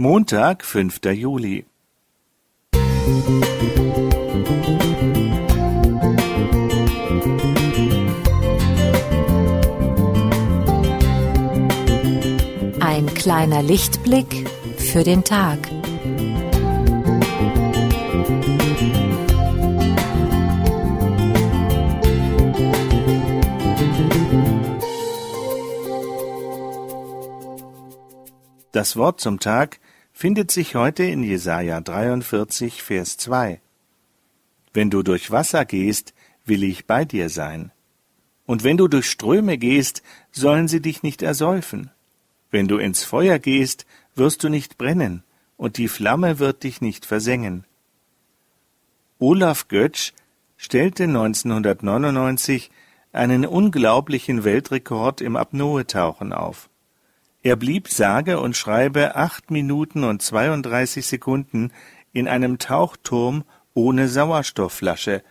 Montag, 5. Juli. Ein kleiner Lichtblick für den Tag. Das Wort zum Tag findet sich heute in Jesaja 43, Vers 2. Wenn du durch Wasser gehst, will ich bei dir sein. Und wenn du durch Ströme gehst, sollen sie dich nicht ersäufen. Wenn du ins Feuer gehst, wirst du nicht brennen, und die Flamme wird dich nicht versengen. Olaf Götsch stellte 1999 einen unglaublichen Weltrekord im Apnoe-Tauchen auf. Er blieb sage und schreibe acht Minuten und 32 Sekunden in einem Tauchturm ohne Sauerstoffflasche,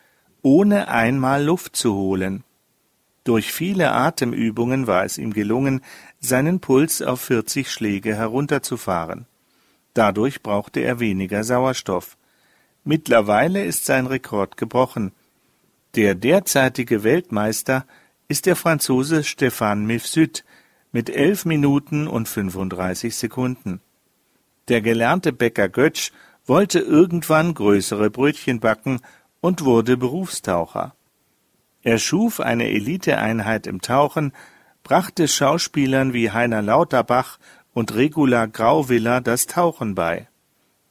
ohne einmal Luft zu holen. Durch viele Atemübungen war es ihm gelungen, seinen Puls auf 40 Schläge herunterzufahren. Dadurch brauchte er weniger Sauerstoff. Mittlerweile ist sein Rekord gebrochen. Der derzeitige Weltmeister ist der Franzose Stéphane Mifsud mit elf Minuten und 35 Sekunden. Der gelernte Bäcker Götsch wollte irgendwann größere Brötchen backen und wurde Berufstaucher. Er schuf eine Eliteeinheit im Tauchen, brachte Schauspielern wie Heiner Lauterbach und Regula Grauwiller das Tauchen bei.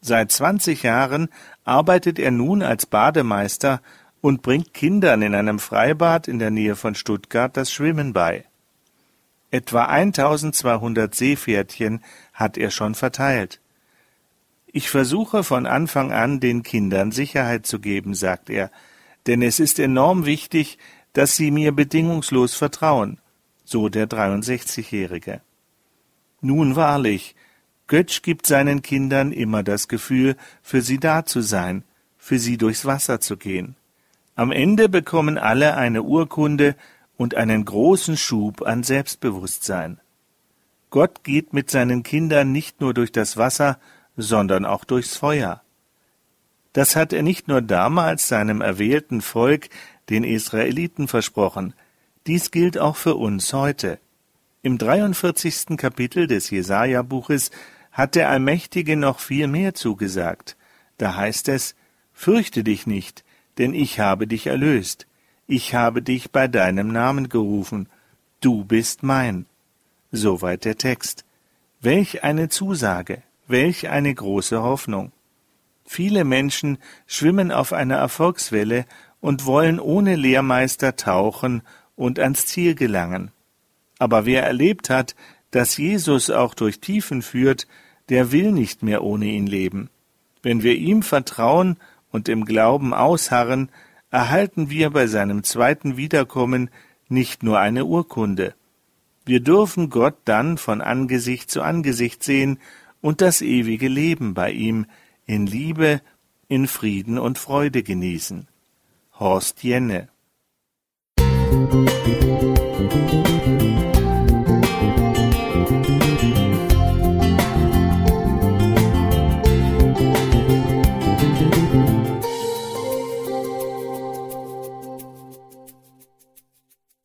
Seit zwanzig Jahren arbeitet er nun als Bademeister und bringt Kindern in einem Freibad in der Nähe von Stuttgart das Schwimmen bei. Etwa 1200 Seepferdchen hat er schon verteilt. Ich versuche von Anfang an, den Kindern Sicherheit zu geben, sagt er, denn es ist enorm wichtig, dass sie mir bedingungslos vertrauen, so der 63-Jährige. Nun wahrlich, Götsch gibt seinen Kindern immer das Gefühl, für sie da zu sein, für sie durchs Wasser zu gehen. Am Ende bekommen alle eine Urkunde, und einen großen Schub an Selbstbewusstsein. Gott geht mit seinen Kindern nicht nur durch das Wasser, sondern auch durchs Feuer. Das hat er nicht nur damals seinem erwählten Volk, den Israeliten, versprochen, dies gilt auch für uns heute. Im 43. Kapitel des Jesaja-Buches hat der Allmächtige noch viel mehr zugesagt. Da heißt es, Fürchte dich nicht, denn ich habe dich erlöst ich habe dich bei deinem Namen gerufen, du bist mein. Soweit der Text. Welch eine Zusage, welch eine große Hoffnung. Viele Menschen schwimmen auf einer Erfolgswelle und wollen ohne Lehrmeister tauchen und ans Ziel gelangen. Aber wer erlebt hat, dass Jesus auch durch Tiefen führt, der will nicht mehr ohne ihn leben. Wenn wir ihm vertrauen und im Glauben ausharren, erhalten wir bei seinem zweiten Wiederkommen nicht nur eine Urkunde. Wir dürfen Gott dann von Angesicht zu Angesicht sehen und das ewige Leben bei ihm in Liebe, in Frieden und Freude genießen. Horst Jenne Musik